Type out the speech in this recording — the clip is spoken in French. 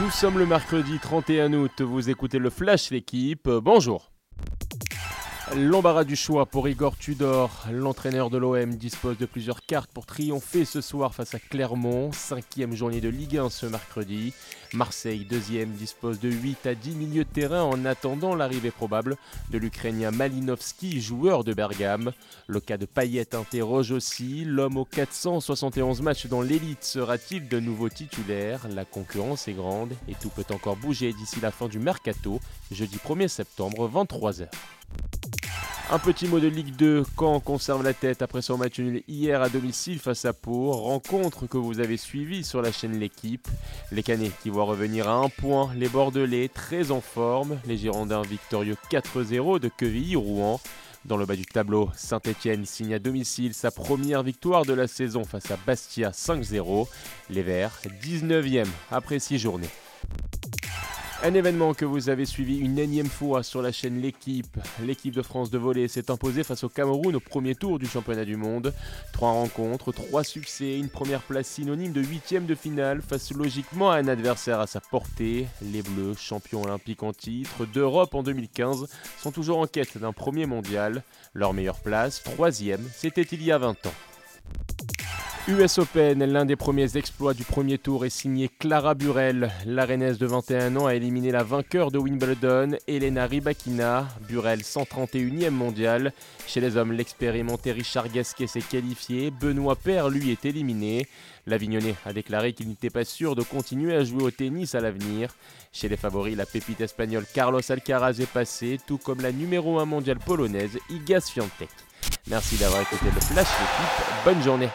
Nous sommes le mercredi 31 août, vous écoutez le Flash l'équipe, bonjour. L'embarras du choix pour Igor Tudor. L'entraîneur de l'OM dispose de plusieurs cartes pour triompher ce soir face à Clermont. Cinquième journée de Ligue 1 ce mercredi. Marseille, deuxième, dispose de 8 à 10 milieux de terrain en attendant l'arrivée probable de l'Ukrainien Malinowski, joueur de Bergame. Le cas de Payet interroge aussi. L'homme aux 471 matchs dans l'élite sera-t-il de nouveau titulaire? La concurrence est grande et tout peut encore bouger d'ici la fin du mercato, jeudi 1er septembre, 23h. Un petit mot de Ligue 2, Caen conserve la tête après son match nul hier à domicile face à Pau, rencontre que vous avez suivie sur la chaîne L'équipe. Les Canets qui voient revenir à un point, les Bordelais très en forme, les Girondins victorieux 4-0 de Quevilly-Rouen. Dans le bas du tableau, Saint-Etienne signe à domicile sa première victoire de la saison face à Bastia 5-0. Les Verts, 19e après 6 journées. Un événement que vous avez suivi une énième fois sur la chaîne L'équipe. L'équipe de France de volley s'est imposée face au Cameroun au premier tour du championnat du monde. Trois rencontres, trois succès, une première place synonyme de huitième de finale face logiquement à un adversaire à sa portée. Les Bleus, champions olympiques en titre d'Europe en 2015, sont toujours en quête d'un premier mondial. Leur meilleure place, troisième, c'était il y a 20 ans. US Open, l'un des premiers exploits du premier tour est signé Clara Burel. L'Arenaise de 21 ans a éliminé la vainqueur de Wimbledon, Elena Rybakina. Burel 131e mondial. Chez les hommes, l'expérimenté Richard Gasquet s'est qualifié. Benoît Paire, lui, est éliminé. L'Avignonnais a déclaré qu'il n'était pas sûr de continuer à jouer au tennis à l'avenir. Chez les favoris, la pépite espagnole Carlos Alcaraz est passé, tout comme la numéro 1 mondiale polonaise Iga Swiatek. Merci d'avoir écouté le Flash l'équipe. Bonne journée.